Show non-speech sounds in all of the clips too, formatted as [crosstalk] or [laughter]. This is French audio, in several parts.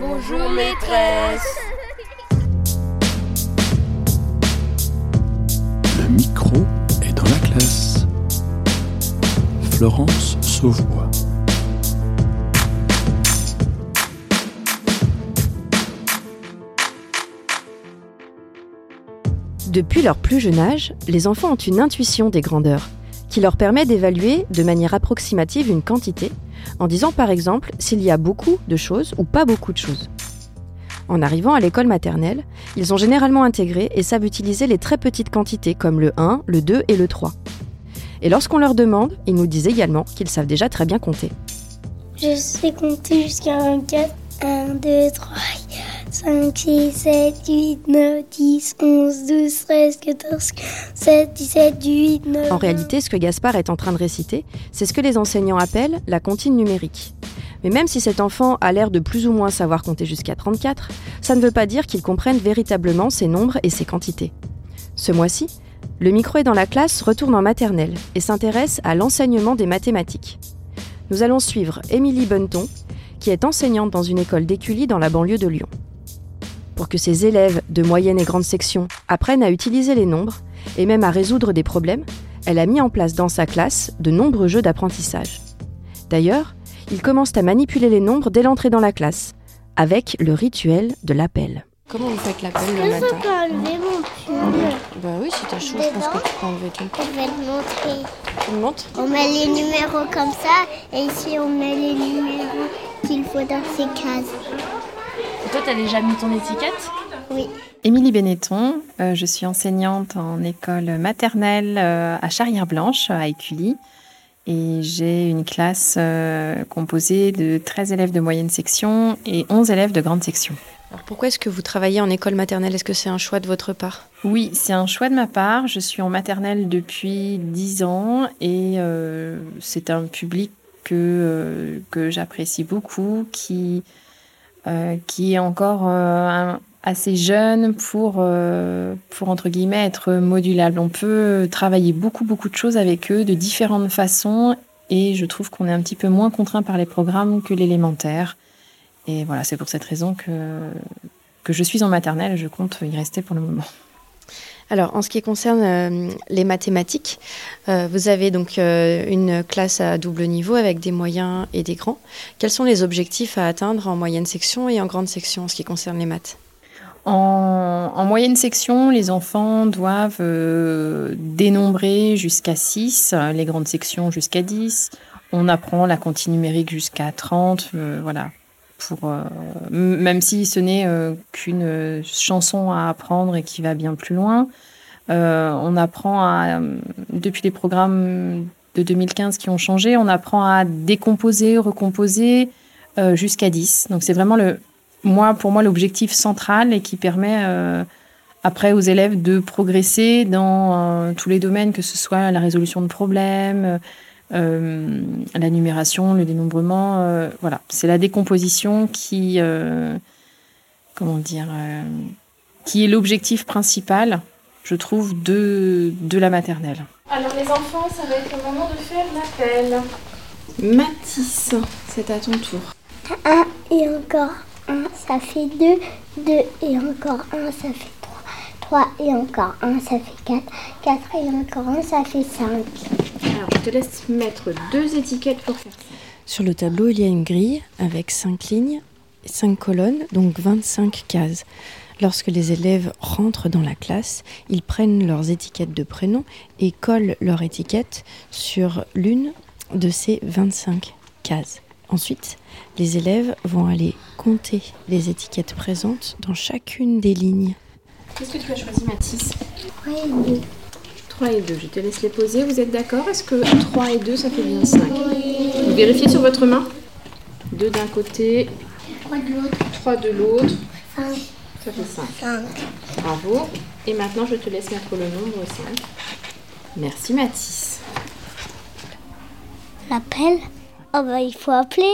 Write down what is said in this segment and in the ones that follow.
Bonjour maîtresse. Le micro est dans la classe. Florence Sauvois. Depuis leur plus jeune âge, les enfants ont une intuition des grandeurs qui leur permet d'évaluer de manière approximative une quantité en disant par exemple s'il y a beaucoup de choses ou pas beaucoup de choses. En arrivant à l'école maternelle, ils ont généralement intégré et savent utiliser les très petites quantités comme le 1, le 2 et le 3. Et lorsqu'on leur demande, ils nous disent également qu'ils savent déjà très bien compter. Je sais compter jusqu'à 24. 1, 2, 3, 5, 6, 7, 8, 9, 10, 11, 12, 13, 14, 17, 17, 18, 9. En réalité, ce que Gaspard est en train de réciter, c'est ce que les enseignants appellent la comptine numérique. Mais même si cet enfant a l'air de plus ou moins savoir compter jusqu'à 34, ça ne veut pas dire qu'il comprenne véritablement ces nombres et ces quantités. Ce mois-ci, le micro est dans la classe retourne en maternelle et s'intéresse à l'enseignement des mathématiques. Nous allons suivre Émilie Bonneton, qui est enseignante dans une école d'Écully dans la banlieue de Lyon. Pour que ses élèves de moyenne et grande section apprennent à utiliser les nombres et même à résoudre des problèmes, elle a mis en place dans sa classe de nombreux jeux d'apprentissage. D'ailleurs, ils commencent à manipuler les nombres dès l'entrée dans la classe, avec le rituel de l'appel. Comment vous faites l'appel le Je matin peux enlever mon pull. Bah oui, si t'as chaud, je pense que tu peux enlever ton Je vais te montrer. Tu me montres On met les numéros comme ça et ici on met les numéros qu'il faut dans ces cases. Toi, t'as déjà mis ton étiquette Oui. Émilie Benetton, euh, je suis enseignante en école maternelle euh, à Charrière-Blanche, à Écully. Et j'ai une classe euh, composée de 13 élèves de moyenne section et 11 élèves de grande section. Alors pourquoi est-ce que vous travaillez en école maternelle? Est-ce que c'est un choix de votre part? Oui, c'est un choix de ma part. Je suis en maternelle depuis 10 ans et euh, c'est un public que, euh, que j'apprécie beaucoup, qui, euh, qui est encore euh, assez jeune pour, euh, pour, entre guillemets, être modulable. On peut travailler beaucoup, beaucoup de choses avec eux de différentes façons et je trouve qu'on est un petit peu moins contraint par les programmes que l'élémentaire. Et voilà, c'est pour cette raison que, que je suis en maternelle et je compte y rester pour le moment. Alors, en ce qui concerne euh, les mathématiques, euh, vous avez donc euh, une classe à double niveau avec des moyens et des grands. Quels sont les objectifs à atteindre en moyenne section et en grande section en ce qui concerne les maths? En, en moyenne section, les enfants doivent dénombrer jusqu'à 6, euh, les grandes sections jusqu'à 10. On apprend la comptine numérique jusqu'à 30, euh, voilà. Euh, même si ce n'est euh, qu'une euh, chanson à apprendre et qui va bien plus loin. On apprend à, depuis les programmes de 2015 qui ont changé, on apprend à décomposer, recomposer jusqu'à 10. Donc c'est vraiment le, moi, pour moi, l'objectif central et qui permet après aux élèves de progresser dans tous les domaines, que ce soit la résolution de problèmes, euh, la numération, le dénombrement. euh, voilà, c'est la décomposition qui, euh, comment dire, euh, qui est l'objectif principal, je trouve, de, de la maternelle. Alors les enfants, ça va être le moment de faire l'appel. Mathis, c'est à ton tour. 1 et encore 1, ça fait 2. 2 et encore 1, ça fait 3. 3 et encore 1, ça fait 4. 4 et encore 1, ça fait 5. Alors je te laisse mettre deux étiquettes pour faire ça. Sur le tableau, il y a une grille avec 5 lignes et 5 colonnes, donc 25 cases. Lorsque les élèves rentrent dans la classe, ils prennent leurs étiquettes de prénom et collent leur étiquette sur l'une de ces 25 cases. Ensuite, les élèves vont aller compter les étiquettes présentes dans chacune des lignes. Qu'est-ce que tu as choisi Mathis 3 et 2. 3 et 2, je te laisse les poser. Vous êtes d'accord Est-ce que 3 et 2, ça fait bien 5 Vous vérifiez sur votre main 2 d'un côté, 3 de l'autre. 3 de l'autre. 5. Ça fait 5. 5. Bravo. Et maintenant, je te laisse mettre le nombre 5. Merci Mathis. L'appel Oh bah il faut appeler,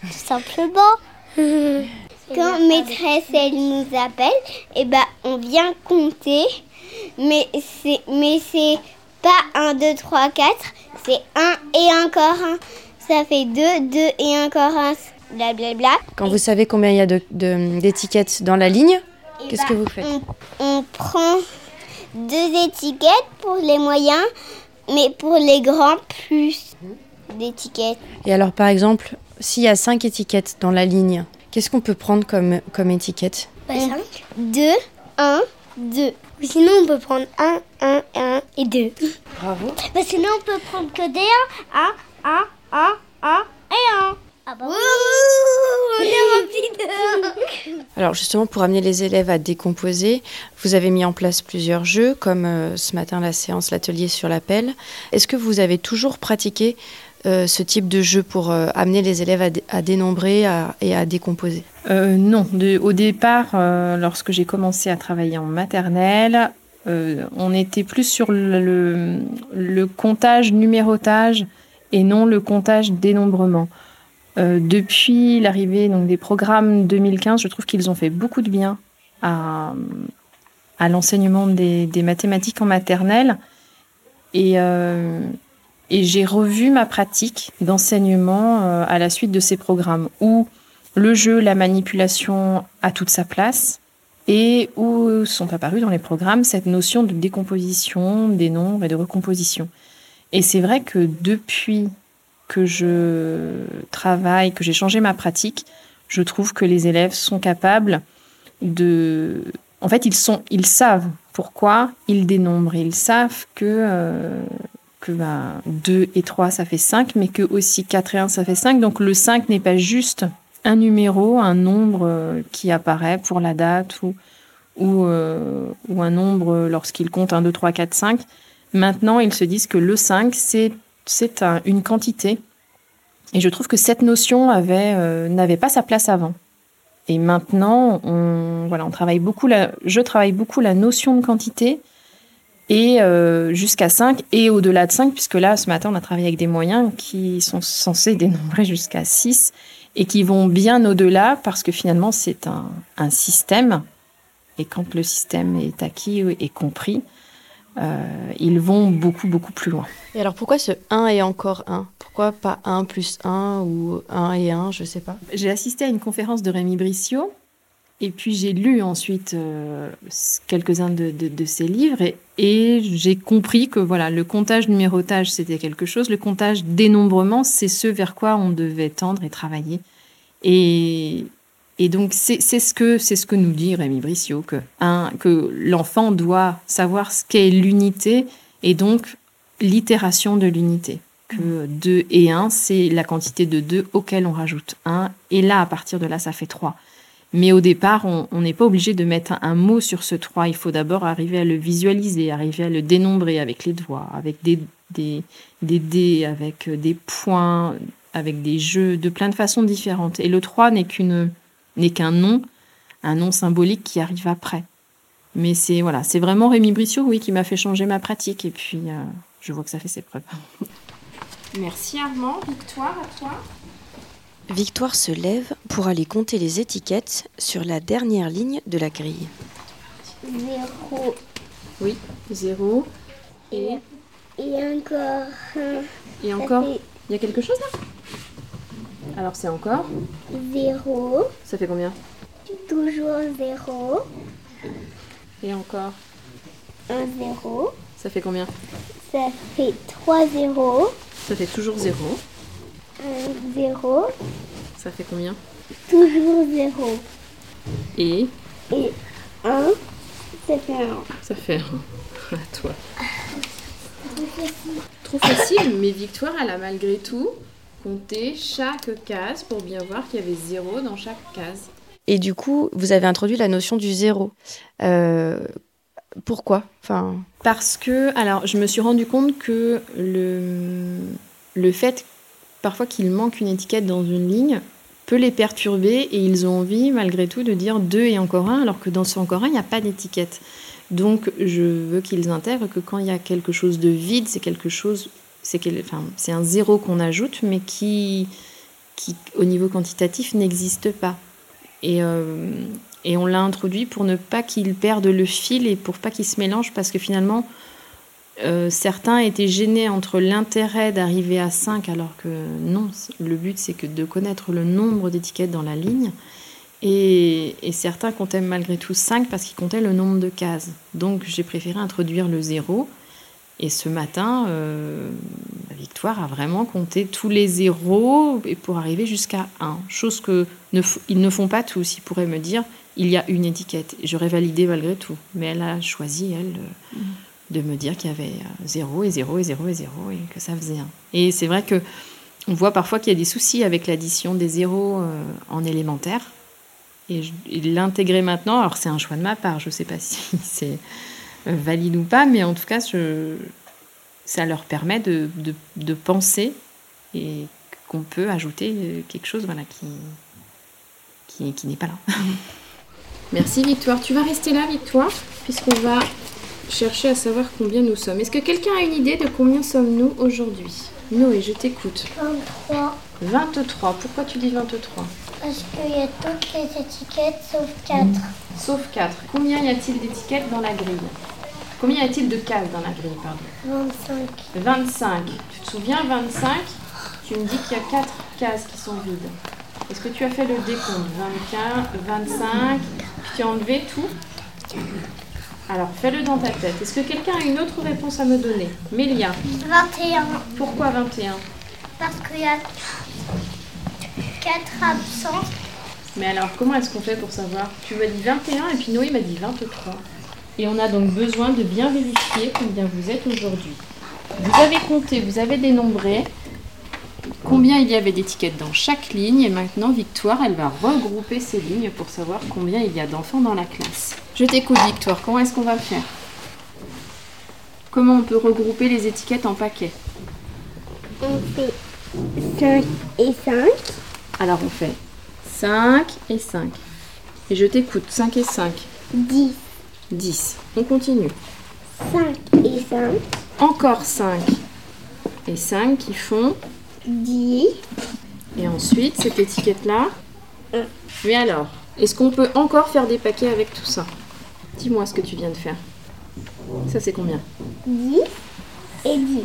tout simplement. [laughs] Quand maîtresse elle nous appelle, et ben on vient compter, mais c'est mais c'est pas 1, 2, 3, 4, c'est 1 et encore 1. Ça fait 2, 2 et encore 1. blablabla. Quand vous savez combien il y a de- de- d'étiquettes dans la ligne, Et qu'est-ce bah, que vous faites on, on prend deux étiquettes pour les moyens, mais pour les grands, plus d'étiquettes. Et alors, par exemple, s'il y a cinq étiquettes dans la ligne, qu'est-ce qu'on peut prendre comme, comme étiquette 2, 1, 2. Ou sinon, on peut prendre 1, 1, 1 et 2. Bravo. Bah, sinon, on peut prendre que des 1, 1, 1, 1, 1 et 1. Ah bah on est rempli de [laughs] Alors justement, pour amener les élèves à décomposer, vous avez mis en place plusieurs jeux, comme euh, ce matin la séance, l'atelier sur l'appel. Est-ce que vous avez toujours pratiqué euh, ce type de jeu pour euh, amener les élèves à, dé- à dénombrer et à décomposer? Euh, non, au départ, lorsque j'ai commencé à travailler en maternelle, on était plus sur le, comptage numérotage et non le comptage dénombrement. Depuis l'arrivée des programmes 2015, je trouve qu'ils ont fait beaucoup de bien à, l'enseignement des, des mathématiques en maternelle. Et, et j'ai revu ma pratique d'enseignement euh, à la suite de ces programmes où le jeu, la manipulation a toute sa place et où sont apparus dans les programmes cette notion de décomposition des nombres et de recomposition. Et c'est vrai que depuis que je travaille, que j'ai changé ma pratique, je trouve que les élèves sont capables de... En fait, ils, sont, ils savent pourquoi ils dénombrent. Ils savent que, euh, que ben, 2 et 3, ça fait 5, mais que aussi 4 et 1, ça fait 5. Donc le 5 n'est pas juste un numéro, un nombre euh, qui apparaît pour la date ou, ou, euh, ou un nombre lorsqu'il compte 1, 2, 3, 4, 5. Maintenant, ils se disent que le 5, c'est un- une quantité. Et je trouve que cette notion euh, n'avait pas sa place avant. Et maintenant, on, voilà, on travaille beaucoup la, je travaille beaucoup la notion de quantité et euh, jusqu'à 5 et au-delà de 5, puisque là, ce matin, on a travaillé avec des moyens qui sont censés dénombrer jusqu'à 6 et qui vont bien au-delà parce que finalement, c'est un, un système. Et quand le système est acquis et compris, euh, ils vont beaucoup, beaucoup plus loin. Et alors pourquoi ce 1 et encore 1 Pourquoi pas 1 plus 1 ou 1 et 1, je sais pas J'ai assisté à une conférence de Rémi Brissot et puis j'ai lu ensuite euh, quelques-uns de, de- ses livres et, j'ai compris que voilà le comptage numérotage c'était quelque chose, le comptage dénombrement c'est ce vers quoi on devait tendre et travailler. Et, donc c'est ce que c'est ce que nous dit Rémi Brissot que un, que l'enfant doit savoir ce qu'est l'unité et donc l'itération de l'unité. Que 2 et 1, c'est la quantité de 2 auquel on rajoute 1. Et là, à partir de là, ça fait 3. Mais au départ, on n'est pas obligé de mettre un, mot sur ce 3. Il faut d'abord arriver à le visualiser, arriver à le dénombrer avec les doigts, avec des dés, avec euh, des points, avec des jeux de plein de façons différentes. Et le 3 n'est qu'une n'est qu'un nom, un nom symbolique qui arrive après. Mais c'est voilà, c'est vraiment Rémi Brissot, oui, qui m'a fait changer ma pratique. Et puis, euh, je vois que ça fait ses preuves. Merci Armand. Victoire à toi. Victoire se lève pour aller compter les étiquettes sur la dernière ligne de la grille. 0 Oui, 0. Et, et encore un. et encore, il y a quelque chose là? Alors c'est encore. 0, Ça fait combien? Toujours 0, Et encore. 1 0, Ça fait combien? Ça fait 3 0, Ça fait toujours 0. 1 0, Ça fait combien toujours 0. Et Et 1, ça fait 1. ça fait 1. À toi. Trop facile, mais Victoire, elle a malgré tout compté chaque case pour bien voir qu'il y avait 0 dans chaque case. Et du coup, vous avez introduit la notion du zéro. Euh, pourquoi? Enfin, Parce que, alors, je me suis rendu compte que le, le fait parfois qu'il manque une étiquette dans une ligne peut les perturber et ils ont envie, malgré tout, de dire 2 et encore un, alors que dans ce encore un, il n'y a pas d'étiquette. Donc, je veux qu'ils intègrent que quand il y a quelque chose de vide, c'est quelque chose, c'est quel- enfin, un zéro qu'on ajoute, mais qui, qui, au niveau quantitatif, n'existe pas. Et, euh, et on l'a introduit pour ne pas qu'ils perdent le fil et pour pas qu'ils se mélangent, parce que finalement, Euh, certains étaient gênés entre l'intérêt d'arriver à 5 alors que non, le but c'est que de connaître le nombre d'étiquettes dans la ligne. Et, certains comptaient malgré tout 5 parce qu'ils comptaient le nombre de cases. Donc j'ai préféré introduire le 0. Et ce matin, euh, Victoire a vraiment compté tous les zéros pour arriver jusqu'à 1. Chose que ne ne font pas tous. Ils pourraient me dire il y a une étiquette. J'aurais validé malgré tout. Mais elle a choisi, elle, euh, de me dire qu'il y avait 0 et 0 et 0 et 0 et que ça faisait 1. Et c'est vrai que on voit parfois qu'il y a des soucis avec l'addition des zéros euh, en élémentaire. Et, l'intégrer maintenant, alors c'est un choix de ma part, je ne sais pas [laughs] si c'est euh, valide ou pas, mais en tout cas, ça leur permet de, penser et qu'on peut ajouter euh, quelque chose voilà, qui n'est pas là. [laughs] Merci Victoire. Tu vas rester là Victoire, puisqu'on va chercher à savoir combien nous sommes. Est-ce que quelqu'un a une idée de combien sommes-nous aujourd'hui? Noé, je t'écoute. 23. 23. Pourquoi tu dis 23 Parce qu'il y a toutes les étiquettes sauf 4. Sauf 4. Combien y a-t-il d'étiquettes dans la grille? Combien y a-t-il de cases dans la grille, pardon? 25. 25. Tu te souviens, 25 Tu me dis qu'il y a 4 cases qui sont vides. Est-ce que tu as fait le décompte? 24, 25, puis tu as enlevé tout? Alors, fais-le dans ta tête. Est-ce que quelqu'un a une autre réponse à me donner Mélia, 21. pourquoi 21 Parce qu'il y a 4 absents. Mais alors, comment est-ce qu'on fait pour savoir? Tu m'as dit 21 et puis Noé m'a dit 23. Et on a donc besoin de bien vérifier combien vous êtes aujourd'hui. Vous avez compté, vous avez dénombré combien il y avait d'étiquettes dans chaque ligne et maintenant Victoire, elle va regrouper ces lignes pour savoir combien il y a d'enfants dans la classe. Je t'écoute Victoire, comment est-ce qu'on va le faire? Comment on peut regrouper les étiquettes en paquets? On fait 5 et 5. Alors on fait 5 et 5. Et je t'écoute, 5 et 5. 10. 10. On continue. 5 et 5. Encore 5 et 5 qui font. 10. Et ensuite, cette étiquette-là. Mais alors, est-ce qu'on peut encore faire des paquets avec tout ça? Dis-moi ce que tu viens de faire. Ça, c'est combien 10 et 10.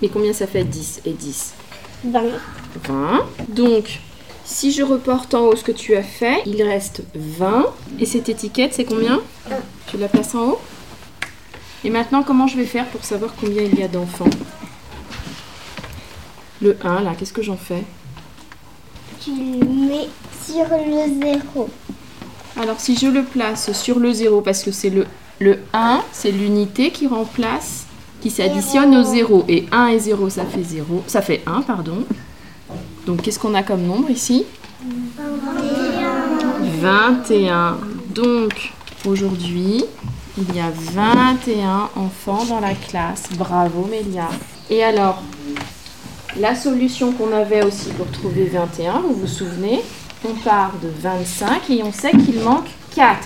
Mais combien ça fait 10 et 10 20. 20. Donc, si je reporte en haut ce que tu as fait, il reste 20. Et cette étiquette, c'est combien Tu la places en haut Et maintenant, comment je vais faire pour savoir combien il y a d'enfants Le 1, là, qu'est-ce que j'en fais Tu le mets sur le 0. Alors, si je le place sur le 0, parce que c'est le, le 1, c'est l'unité qui remplace, qui s'additionne au 0. Et 1 et 0, ça fait 0. Ça fait 1, pardon. Donc, qu'est-ce qu'on a comme nombre ici? 21. Donc, aujourd'hui, il y a 21 enfants dans la classe. Bravo, Mélia. Et alors, la solution qu'on avait aussi pour trouver 21, vous vous souvenez? On part de 25 et on sait qu'il manque 4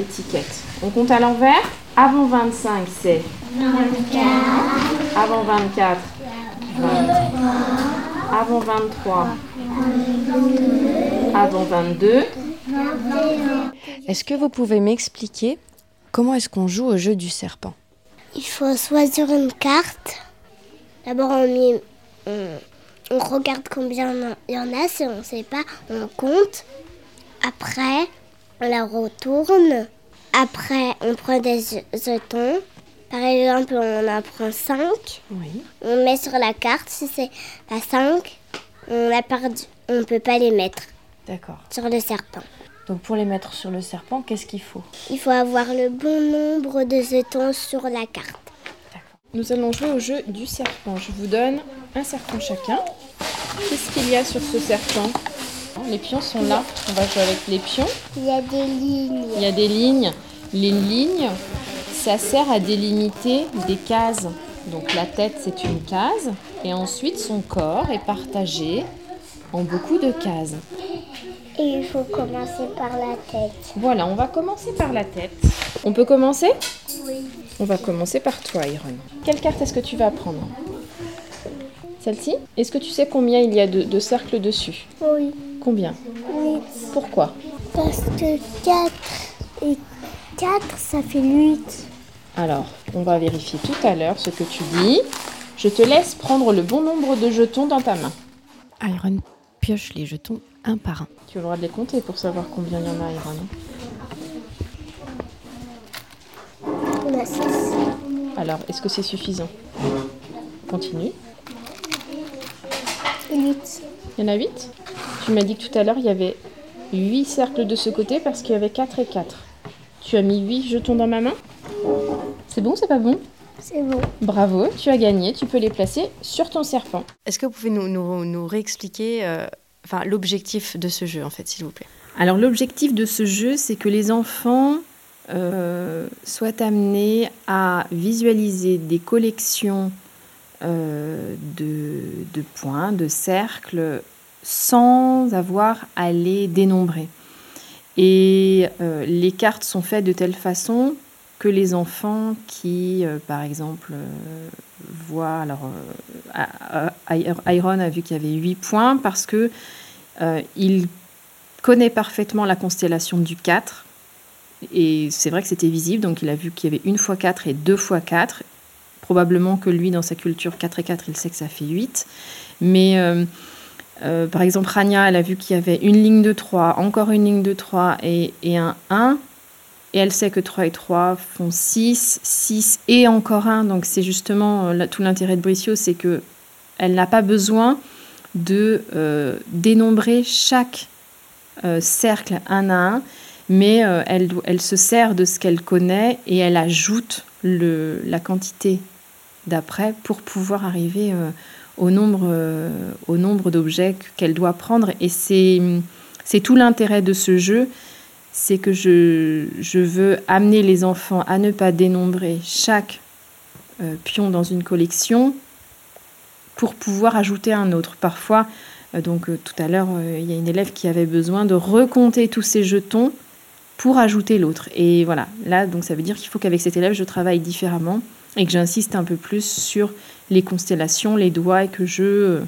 étiquettes. On compte à l'envers Avant 25, c'est 24. Avant 24, 23. Avant 23, avant 22. Est-ce que vous pouvez m'expliquer comment est-ce qu'on joue au jeu du serpent? Il faut choisir une carte. D'abord, on, y- on, on regarde combien il y en a. Si on ne sait pas, on compte. Après, on la retourne. Après, on prend des je- jetons. Par exemple, on en prend 5. Oui. On met sur la carte. Si c'est pas 5, on a perdu. On ne peut pas les mettre D'accord. sur le serpent. Donc pour les mettre sur le serpent, qu'est-ce qu'il faut? Il faut avoir le bon nombre de jetons sur la carte. Nous allons jouer au jeu du serpent. Je vous donne un serpent chacun. Qu'est-ce qu'il y a sur ce serpent Les pions sont là. On va jouer avec les pions. Il y a des lignes. Il y a des lignes. Les lignes, ça sert à délimiter des cases. Donc la tête, c'est une case. Et ensuite, son corps est partagé en beaucoup de cases. Et il faut commencer par la tête. Voilà, on va commencer par la tête. On peut commencer? Oui. On va commencer par toi, Iron. Quelle carte est-ce que tu vas prendre? Celle-ci? Est-ce que tu sais combien il y a de, de cercles dessus? Oui. Combien? Oui. Pourquoi? Parce que 4 et 4, ça fait 8. Alors, on va vérifier tout à l'heure ce que tu dis. Je te laisse prendre le bon nombre de jetons dans ta main. Iron pioche les jetons un par un. Tu as le droit de les compter pour savoir combien il y en a, Iron. On a six. Alors, est-ce que c'est suffisant? Continue. Huit. Il y en a 8 Tu m'as dit que tout à l'heure, il y avait 8 cercles de ce côté parce qu'il y avait 4 et 4. Tu as mis 8 jetons dans ma main? C'est bon, c'est pas bon? C'est bon. Bravo, tu as gagné. Tu peux les placer sur ton serpent. Est-ce que vous pouvez nous, nous, nous réexpliquer euh, enfin, l'objectif de ce jeu, en fait, s'il vous plaît Alors l'objectif de ce jeu, c'est que les enfants euh, soient amenés à visualiser des collections euh, de, points, de cercles, sans avoir à les dénombrer. Et euh, les cartes sont faites de telle façon que les enfants qui, par exemple, voient... Alors, euh, Iron a vu qu'il y avait 8 points parce que euh, il connaît parfaitement la constellation du 4. Et c'est vrai que c'était visible, donc il a vu qu'il y avait une fois 4 et deux fois 4. Probablement que lui, dans sa culture 4 et 4, il sait que ça fait 8. Mais euh, par exemple, Rania, elle a vu qu'il y avait une ligne de 3, encore une ligne de 3 et, et un 1. Et elle sait que 3 et 3 font 6, 6 et encore 1. Donc c'est justement euh, tout l'intérêt de Bricio, c'est que elle n'a pas besoin de euh, dénombrer chaque euh, cercle un à un, mais elle, se sert de ce qu'elle connaît et elle ajoute la quantité d'après pour pouvoir arriver au nombre, d'objets qu'elle doit prendre. Et c'est tout l'intérêt de ce jeu, c'est que je, je veux amener les enfants à ne pas dénombrer chaque euh, pion dans une collection pour pouvoir ajouter un autre. Parfois, euh, donc euh, tout à l'heure, il y a une élève qui avait besoin de recompter tous ses jetons pour ajouter l'autre. Et voilà, là, donc ça veut dire qu'il faut qu'avec cet élève, je travaille différemment et que j'insiste un peu plus sur les constellations, les doigts, et que je,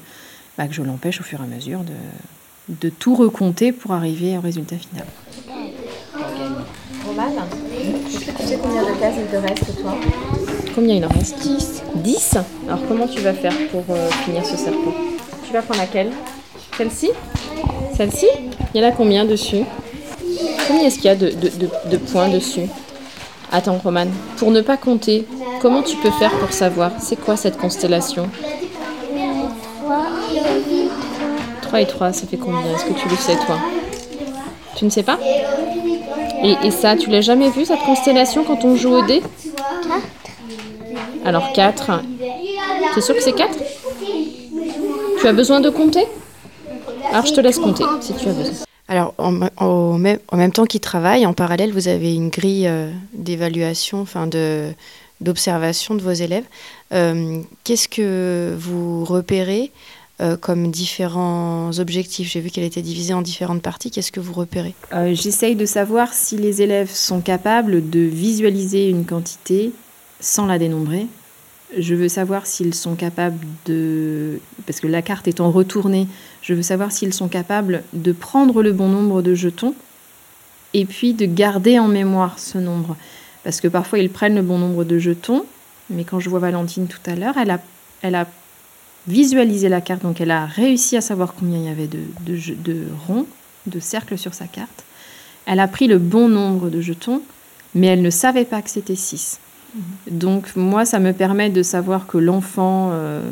bah, je l'empêche au fur et à mesure de, de tout recompter pour arriver au résultat final. Roman, est-ce que tu sais combien de cases il te reste, toi Combien il en reste 10. 10 Alors comment tu vas faire pour euh, finir ce serpent Tu vas prendre laquelle Celle-ci Celle-ci Il y en a combien dessus Combien est-ce qu'il y a de, de- de- de points dessus Attends, Roman, pour ne pas compter, comment tu peux faire pour savoir C'est quoi cette constellation 3 et 3, ça fait combien Est-ce que tu le sais, toi Tu ne sais pas et, ça, tu l'as jamais vu cette constellation quand on joue au dé Alors 4. T'es sûr que c'est 4 Tu as besoin de compter Alors je te laisse compter si tu as besoin. Alors, en même temps qu'ils travaillent, en parallèle, vous avez une grille euh, d'évaluation, enfin de d'observation de vos élèves. Euh, Qu'est-ce que vous repérez euh, comme différents objectifs J'ai vu qu'elle était divisée en différentes parties. Qu'est-ce que vous repérez? Euh, J'essaye de savoir si les élèves sont capables de visualiser une quantité sans la dénombrer. Je veux savoir s'ils sont capables de... Parce que la carte étant retournée, je veux savoir s'ils sont capables de prendre le bon nombre de jetons et puis de garder en mémoire ce nombre. Parce que parfois ils prennent le bon nombre de jetons, mais quand je vois Valentine tout à l'heure, elle a, elle a visualisé la carte, donc elle a réussi à savoir combien il y avait de, de, de ronds, de cercles sur sa carte. Elle a pris le bon nombre de jetons, mais elle ne savait pas que c'était 6. Donc moi, ça me permet de savoir que l'enfant euh,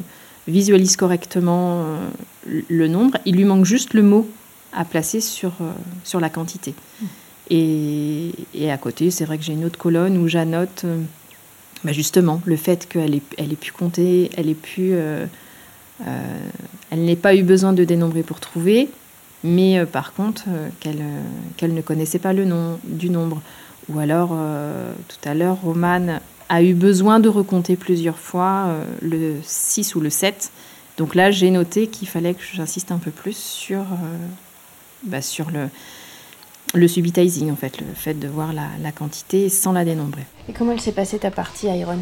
visualise correctement euh, le nombre. Il lui manque juste le mot à placer sur, euh, sur la quantité. Et, et à côté, c'est vrai que j'ai une autre colonne où j'annote bah, justement le fait qu'elle ait, elle ait pu compter, elle ait pu... euh, elle n'ait pas eu besoin de dénombrer pour trouver, mais euh, par contre euh, qu'elle euh, qu'elle ne connaissait pas le nom du nombre. Ou alors, euh, tout à l'heure, Romane a eu besoin de recompter plusieurs fois euh, le 6 ou le 7. Donc là, j'ai noté qu'il fallait que j'insiste un peu plus sur, euh, bah, sur le, le subitizing, en fait, le fait de voir la, la quantité sans la dénombrer. Et comment elle s'est passée ta partie, Iron?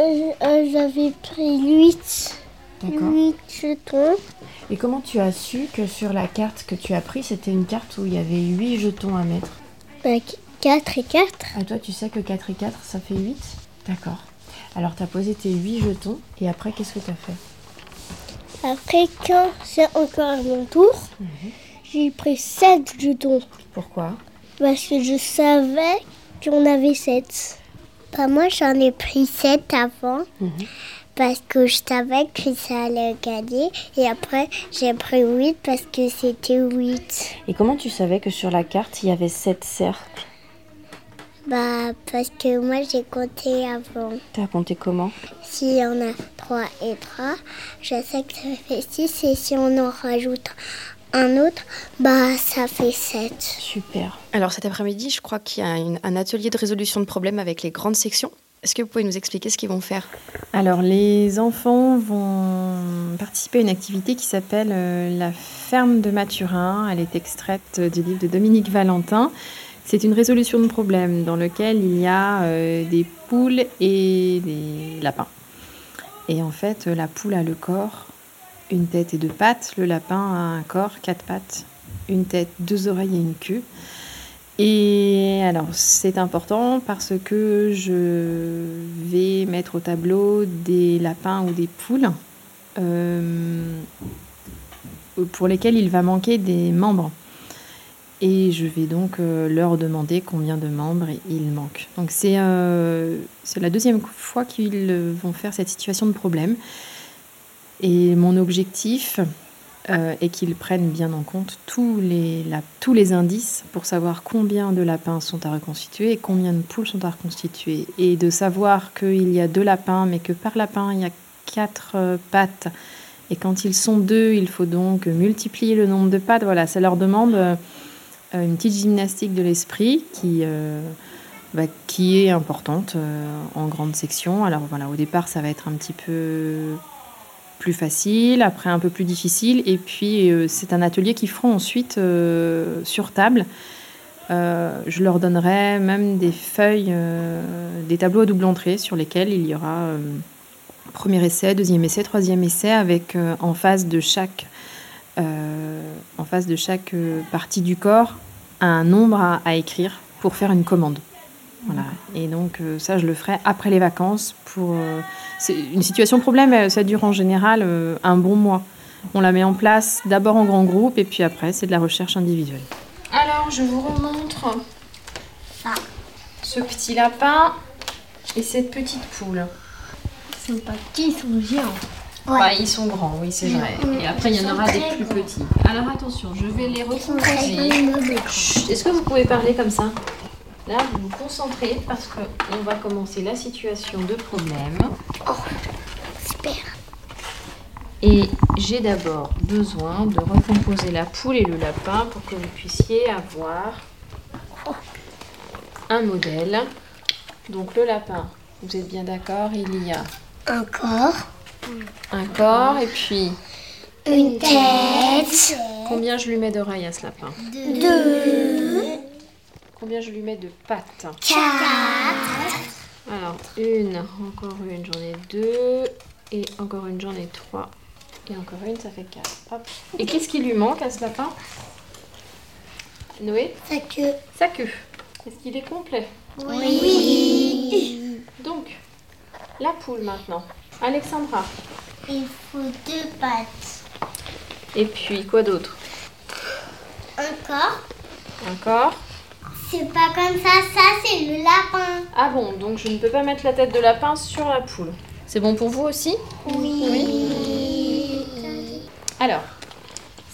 Euh, euh, J'avais pris 8. D'accord. 8 jetons. Et comment tu as su que sur la carte que tu as prise, c'était une carte où il y avait 8 jetons à mettre Bah, 4 et 4. Ah, toi, tu sais que 4 et 4, ça fait 8 D'accord. Alors, tu as posé tes 8 jetons et après, qu'est-ce que tu as fait Après, quand c'est encore à mon tour, j'ai pris 7 jetons. Pourquoi Parce que je savais qu'on avait 7. Pas moi, j'en ai pris 7 avant. Parce que je savais que ça allait gagner. Et après, j'ai pris 8 parce que c'était 8. Et comment tu savais que sur la carte, il y avait 7 cercles? Bah, parce que moi, j'ai compté avant. Tu as compté comment? Si on a 3 et 3, je sais que ça fait 6. Et si on en rajoute un autre, bah, ça fait 7. Super. Alors cet après-midi, je crois qu'il y a une- un atelier de résolution de problèmes avec les grandes sections. Est-ce que vous pouvez nous expliquer ce qu'ils vont faire? Alors, les enfants vont participer à une activité qui s'appelle euh, la ferme de Mathurin. Elle est extraite du livre de Dominique Valentin. C'est une résolution de problème dans lequel il y a euh, des poules et des lapins. Et en fait, la poule a le corps, une tête et deux pattes. Le lapin a un corps, quatre pattes, une tête, deux oreilles et une queue. Et alors, c'est important parce que je vais mettre au tableau des lapins ou des poules euh, pour lesquels il va manquer des membres. Et je vais donc euh, leur demander combien de membres il manque. Donc, euh, c'est la deuxième fois qu'ils vont faire cette situation de problème. Et mon objectif euh, est qu'ils prennent bien en compte tous les, tous les indices pour savoir combien de lapins sont à reconstituer et combien de poules sont à reconstituer. Et de savoir qu'il y a deux lapins, mais que par lapin, il y a quatre euh, pattes. Et quand ils sont deux, il faut donc multiplier le nombre de pattes. Voilà, ça leur demande euh, une petite gymnastique de l'esprit qui, bah, qui est importante en grande section. Alors voilà, au départ, ça va être un petit peu plus facile, après un peu plus difficile. Et puis, euh, c'est un atelier qu'ils feront ensuite euh, sur table. Euh, je leur donnerai même des feuilles, des tableaux à double entrée sur lesquels il y aura premier essai, deuxième essai, troisième essai, avec en face de chaque, en face de chaque partie du corps un nombre à écrire pour faire une commande. Voilà. Et donc euh, ça, je le ferai après les vacances pour euh, c'est une situation problème, euh, ça dure en général euh, un bon mois. On la met en place d'abord en grand groupe et puis après, c'est de la recherche individuelle. Alors, je vous remontre ce petit lapin et cette petite poule. Ils sont pas petits, ils sont géants. Bah, ils sont grands, oui, c'est vrai. Et après, il y en aura des plus petits. Alors, attention, je vais les recomposer. Est-ce que vous pouvez parler comme ça? Là, vous vous concentrez parce qu'on va commencer la situation de problème. Super. Et j'ai d'abord besoin de recomposer la poule et le lapin pour que vous puissiez avoir un modèle. Donc le lapin, vous êtes bien d'accord, il y a Encore. un corps et puis Une tête. combien je lui mets d'oreilles à ce lapin? Deux. Combien je lui mets de pattes Quatre. Alors une, encore une, j'en ai deux et encore une, j'en ai trois et encore une, ça fait quatre. Hop. Et qu'est-ce qui lui manque à ce lapin? Noé? Sa queue. Sa queue. Est-ce qu'il est complet? Oui. Donc, la poule maintenant. Alexandra. Il faut deux pattes. Et puis, quoi d'autre? Encore. Encore C'est pas comme ça, ça c'est le lapin. Ah bon, donc je ne peux pas mettre la tête de lapin sur la poule. C'est bon pour vous aussi? Oui. Alors,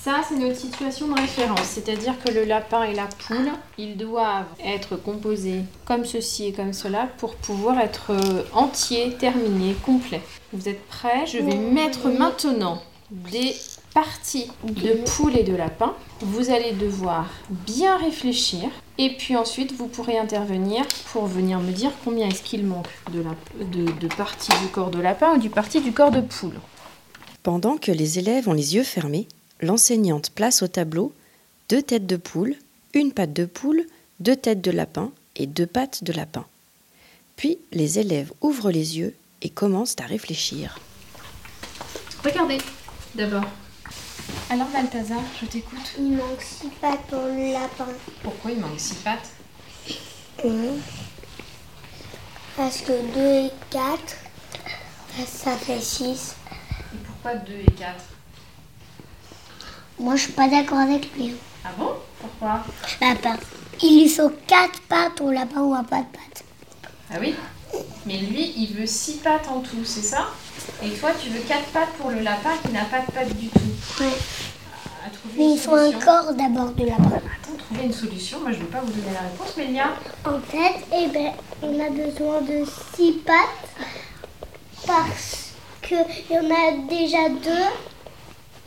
ça c'est notre situation de référence, c'est-à-dire que le lapin et la poule, ils doivent être composés comme ceci et comme cela pour pouvoir être euh, entiers, terminés, complets. Vous êtes prêts? Je vais mettre maintenant des parties de poule et de lapin. Vous allez devoir bien réfléchir et puis ensuite vous pourrez intervenir pour venir me dire combien est-ce qu'il manque de, la- de, de parties du corps de lapin ou du partie du corps de poule. Pendant que les élèves ont les yeux fermés, l'enseignante place au tableau deux têtes de poule, une patte de poule, deux têtes de lapin et deux pattes de lapin. Puis les élèves ouvrent les yeux et commencent à réfléchir. Regardez d'abord. Alors Balthazar, je t'écoute. Il manque six pattes pour le lapin. Pourquoi il manque six pattes? Parce que 2 et 4, ça fait 6. Et pourquoi 2 et 4 Moi, je suis pas d'accord avec lui. Ah bon? Pourquoi? Lapin. Il lui faut 4 pattes au lapin ou un pas de pattes. Ah oui? Mais lui, il veut 6 pattes en tout, c'est ça? Et toi, tu veux 4 pattes pour le lapin qui n'a pas de pattes du tout. Ouais. À trouver Mais il faut un corps d'abord du lapin. Attends, trouver une solution. Moi, je ne vais pas vous donner la réponse, Mélia. En fait, eh ben, on a besoin de 6 pattes parce qu'il y en a déjà deux.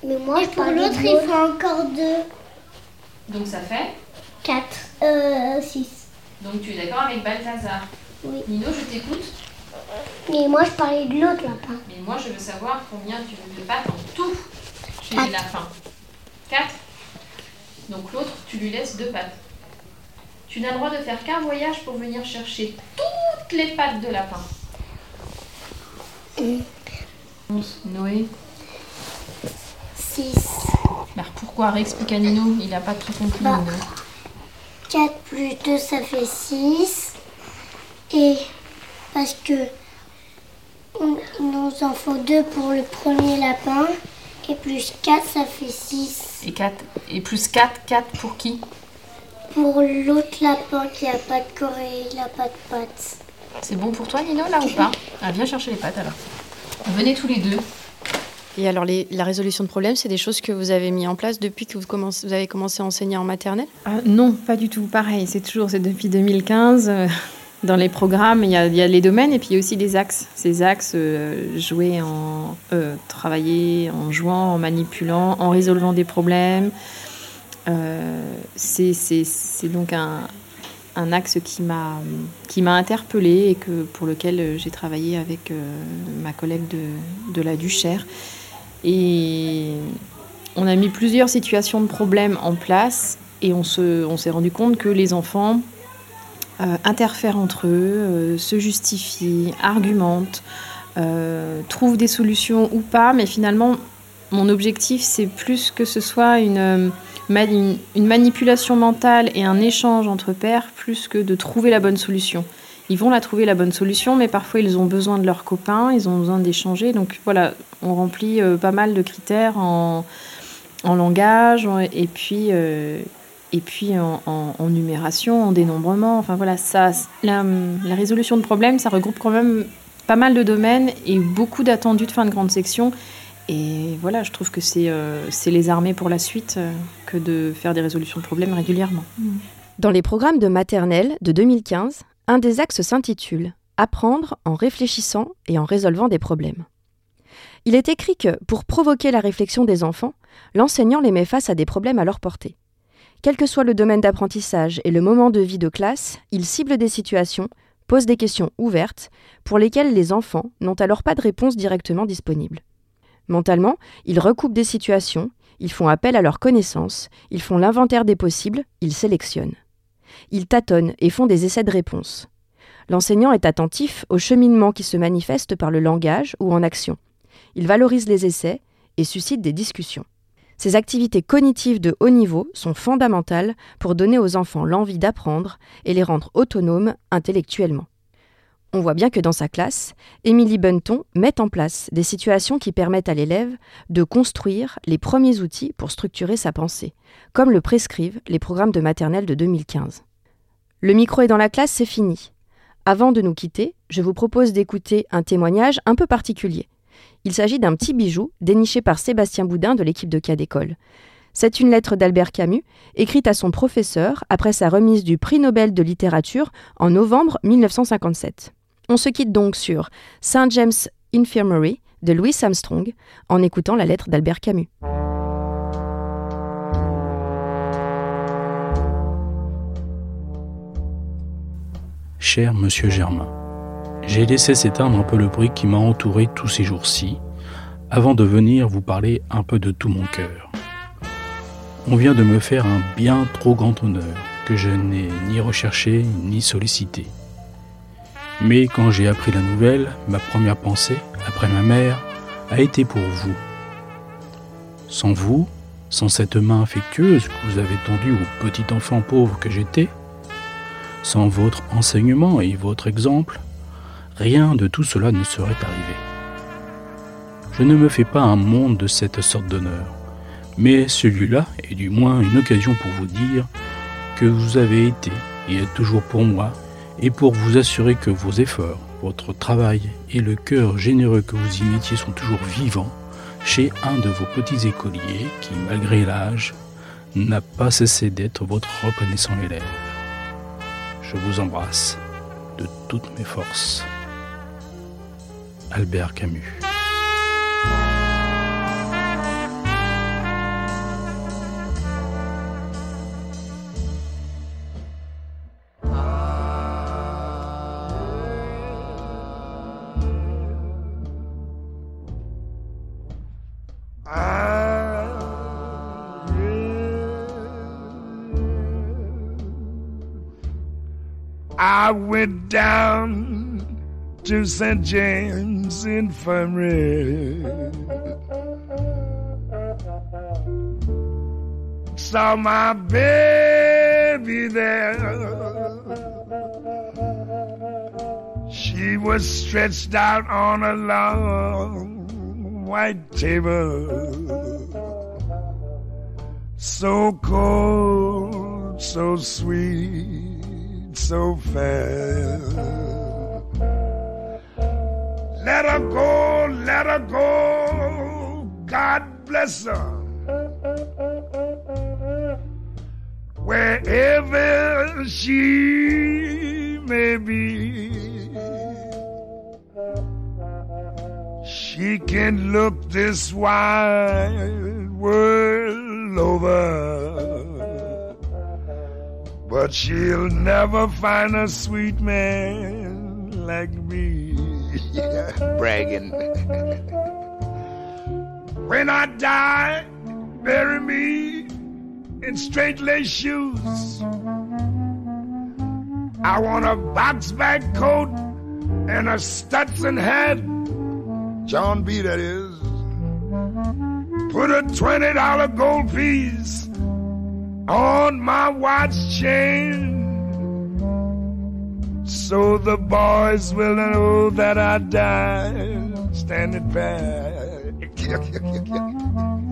Mais moi, Et pour l'autre, il faut encore deux. Donc, ça fait 4. Euh, 6. Donc, tu es d'accord avec Balthazar? Oui. Nino, je t'écoute. Mais moi, je parlais de l'autre lapin. Mais moi, je veux savoir combien tu veux de pattes en tout chez Quatre. les lapins. 4 Donc, l'autre, tu lui laisses deux pattes. Tu n'as le droit de faire qu'un voyage pour venir chercher toutes les pattes de lapin. Noé 6. Alors pourquoi Réexplique à Nino, il n'a pas tout compris. Bah. Nino. 4 plus 2, ça fait 6. Et parce que on- il nous en faut 2 pour le premier lapin. Et plus 4, ça fait 6. Et, 4, et plus 4, 4 pour qui? Pour l'autre lapin qui a pas de corps et il a pas de pattes. C'est bon pour toi Nino là ou pas? Ah viens chercher les pattes alors. Venez tous les deux. Et alors, les- la résolution de problèmes, c'est des choses que vous avez mis en place depuis que vous, commencez- vous avez commencé à enseigner en maternelle? Ah, non, pas du tout. Pareil, c'est toujours, c'est depuis 2015. Dans les programmes, il y, a, les domaines et puis il y a aussi les axes. Ces axes, euh, jouer en. euh, travailler en jouant, en manipulant, en résolvant des problèmes. Euh, c'est, donc un, axe qui m'a, interpellée et que, pour lequel euh, j'ai travaillé avec euh, ma collègue de, de la Duchère. Et on a mis plusieurs situations de problèmes en place et on, se, on s'est rendu compte que les enfants euh, interfèrent entre eux, euh, se justifient, argumentent, euh, trouvent des solutions ou pas, mais finalement, mon objectif, c'est plus que ce soit une, ma- une, une manipulation mentale et un échange entre pairs, plus que de trouver la bonne solution. Ils vont la trouver la bonne solution, mais parfois ils ont besoin de leurs copains, ils ont besoin d'échanger. Donc voilà, on remplit pas mal de critères en, en langage et puis, et puis en, numération, en dénombrement. Enfin voilà, ça, la, résolution de problèmes, ça regroupe quand même pas mal de domaines et beaucoup d'attendus de fin de grande section. Et voilà, je trouve que c'est euh, les armées pour la suite euh, que de faire des résolutions de problèmes régulièrement. Dans les programmes de maternelle de 2015, un des axes s'intitule Apprendre en réfléchissant et en résolvant des problèmes. Il est écrit que, pour provoquer la réflexion des enfants, l'enseignant les met face à des problèmes à leur portée. Quel que soit le domaine d'apprentissage et le moment de vie de classe, il cible des situations, pose des questions ouvertes, pour lesquelles les enfants n'ont alors pas de réponse directement disponible. Mentalement, ils recoupent des situations, ils font appel à leurs connaissances, ils font l'inventaire des possibles, ils sélectionnent. Ils tâtonnent et font des essais de réponse. L'enseignant est attentif au cheminement qui se manifeste par le langage ou en action. Il valorise les essais et suscite des discussions. Ces activités cognitives de haut niveau sont fondamentales pour donner aux enfants l'envie d'apprendre et les rendre autonomes intellectuellement. On voit bien que dans sa classe, Émilie Bunton met en place des situations qui permettent à l'élève de construire les premiers outils pour structurer sa pensée, comme le prescrivent les programmes de maternelle de 2015. Le micro est dans la classe, c'est fini. Avant de nous quitter, je vous propose d'écouter un témoignage un peu particulier. Il s'agit d'un petit bijou déniché par Sébastien Boudin de l'équipe de cas d'école. C'est une lettre d'Albert Camus, écrite à son professeur après sa remise du prix Nobel de littérature en novembre 1957. On se quitte donc sur St. James Infirmary de Louis Armstrong en écoutant la lettre d'Albert Camus. Cher Monsieur Germain, j'ai laissé s'éteindre un peu le bruit qui m'a entouré tous ces jours-ci, avant de venir vous parler un peu de tout mon cœur. On vient de me faire un bien trop grand honneur que je n'ai ni recherché ni sollicité. Mais quand j'ai appris la nouvelle, ma première pensée, après ma mère, a été pour vous. Sans vous, sans cette main affectueuse que vous avez tendue au petit enfant pauvre que j'étais, sans votre enseignement et votre exemple, rien de tout cela ne serait arrivé. Je ne me fais pas un monde de cette sorte d'honneur, mais celui-là est du moins une occasion pour vous dire que vous avez été et êtes toujours pour moi, et pour vous assurer que vos efforts, votre travail et le cœur généreux que vous y mettiez sont toujours vivants chez un de vos petits écoliers qui, malgré l'âge, n'a pas cessé d'être votre reconnaissant élève. Je vous embrasse de toutes mes forces. Albert Camus. I went down to St. James Infirmary. Saw my baby there. She was stretched out on a long white table. So cold, so sweet so fair. Let her go, let her go. God bless her. Wherever she may be, she can look this wide world over but she'll never find a sweet man like me. [laughs] Bragging. when I die, bury me in straight lace shoes. I want a box bag coat and a Stetson hat. John B. That is. Put a $20 gold piece on my watch chain. So the boys will know that I died standing back. [laughs]